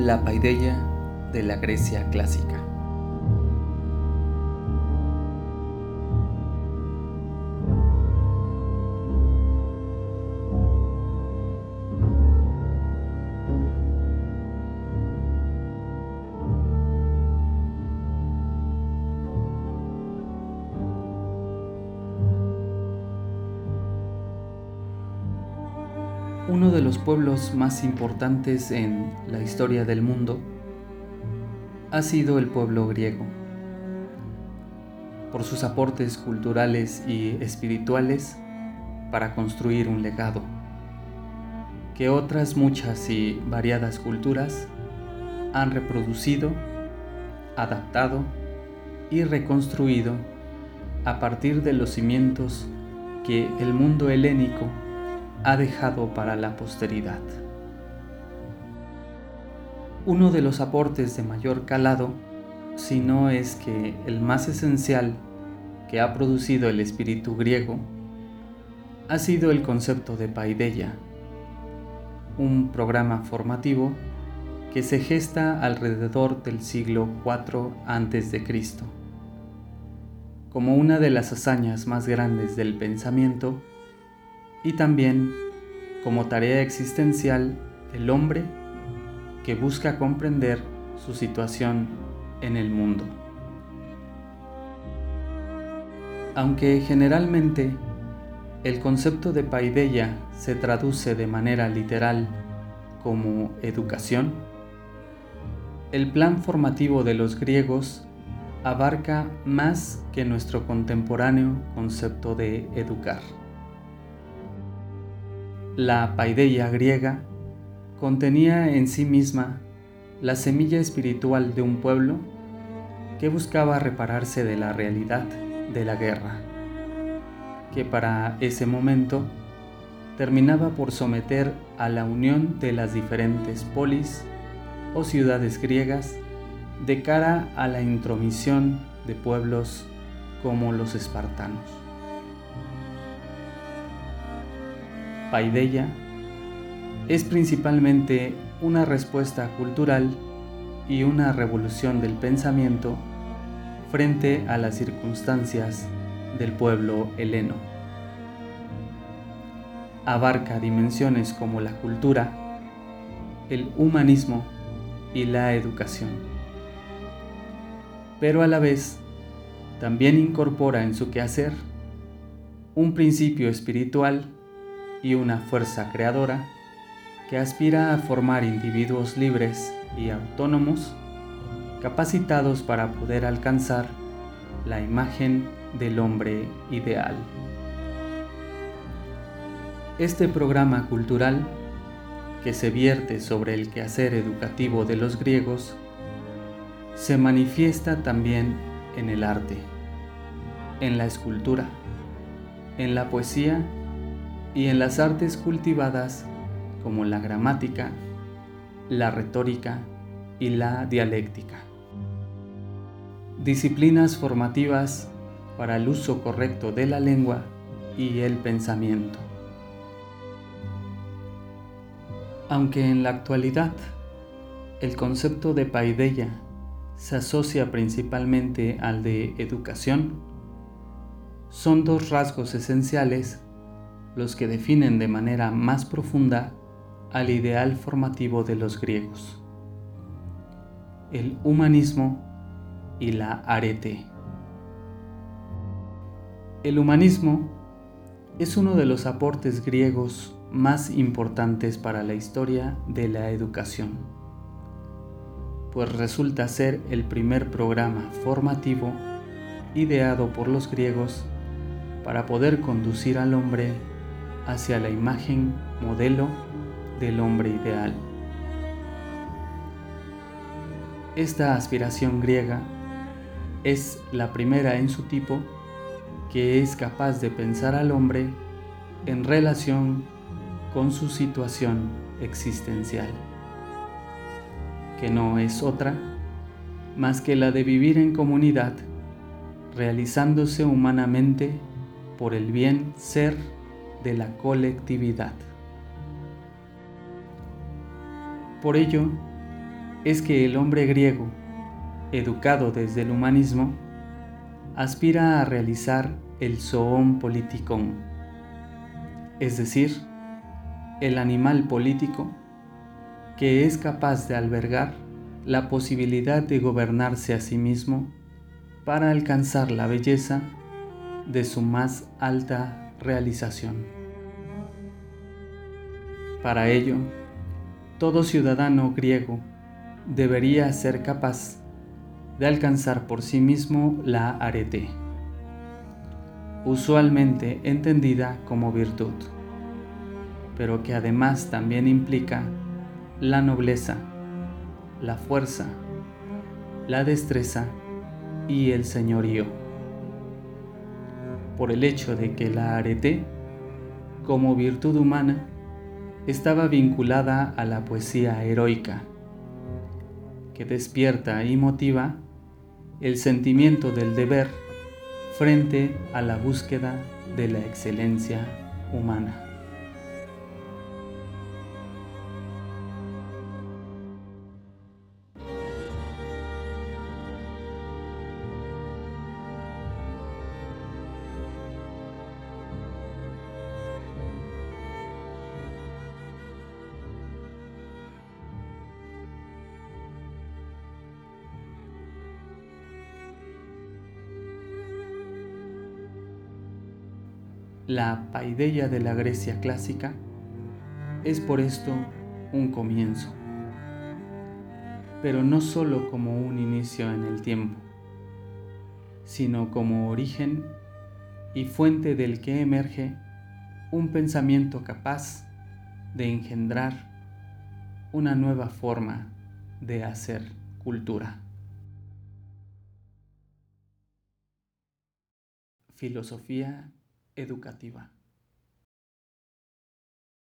La paideia de la Grecia clásica. Uno de los pueblos más importantes en la historia del mundo ha sido el pueblo griego. Por sus aportes culturales y espirituales para construir un legado que otras muchas y variadas culturas han reproducido, adaptado y reconstruido a partir de los cimientos que el mundo helénico ha dejado para la posteridad. Uno de los aportes de mayor calado, si no es que el más esencial que ha producido el espíritu griego, ha sido el concepto de paideia, un programa formativo que se gesta alrededor del siglo IV a.C. como una de las hazañas más grandes del pensamiento y también como tarea existencial del hombre que busca comprender su situación en el mundo. Aunque generalmente el concepto de paideia se traduce de manera literal como educación, el plan formativo de los griegos abarca más que nuestro contemporáneo concepto de educar. La paideia griega contenía en sí misma la semilla espiritual de un pueblo que buscaba repararse de la realidad de la guerra, que para ese momento terminaba por someter a la unión de las diferentes polis o ciudades griegas de cara a la intromisión de pueblos como los espartanos. Paideia es principalmente una respuesta cultural y una revolución del pensamiento frente a las circunstancias del pueblo heleno. Abarca dimensiones como la cultura, el humanismo y la educación. Pero a la vez también incorpora en su quehacer un principio espiritual y una fuerza creadora que aspira a formar individuos libres y autónomos capacitados para poder alcanzar la imagen del hombre ideal. Este programa cultural, que se vierte sobre el quehacer educativo de los griegos, se manifiesta también en el arte, en la escultura, en la poesía y en las artes cultivadas como la gramática, la retórica y la dialéctica. Disciplinas formativas para el uso correcto de la lengua y el pensamiento. Aunque en la actualidad el concepto de paideia se asocia principalmente al de educación, son dos rasgos esenciales los que definen de manera más profunda al ideal formativo de los griegos, el humanismo y la arete. El humanismo es uno de los aportes griegos más importantes para la historia de la educación, pues resulta ser el primer programa formativo ideado por los griegos para poder conducir al hombre hacia la imagen modelo del hombre ideal. Esta aspiración griega es la primera en su tipo que es capaz de pensar al hombre en relación con su situación existencial, que no es otra más que la de vivir en comunidad, realizándose humanamente por el bien ser de la colectividad. Por ello, es que el hombre griego, educado desde el humanismo, aspira a realizar el zoon politikon, es decir, el animal político que es capaz de albergar la posibilidad de gobernarse a sí mismo para alcanzar la belleza de su más alta realización. Para ello, todo ciudadano griego debería ser capaz de alcanzar por sí mismo la arete, usualmente entendida como virtud, pero que además también implica la nobleza, la fuerza, la destreza y el señorío. Por el hecho de que la arete, como virtud humana, estaba vinculada a la poesía heroica, que despierta y motiva el sentimiento del deber frente a la búsqueda de la excelencia humana. La paideia de la Grecia clásica es por esto un comienzo, pero no sólo como un inicio en el tiempo, sino como origen y fuente del que emerge un pensamiento capaz de engendrar una nueva forma de hacer cultura. Filosofía educativa.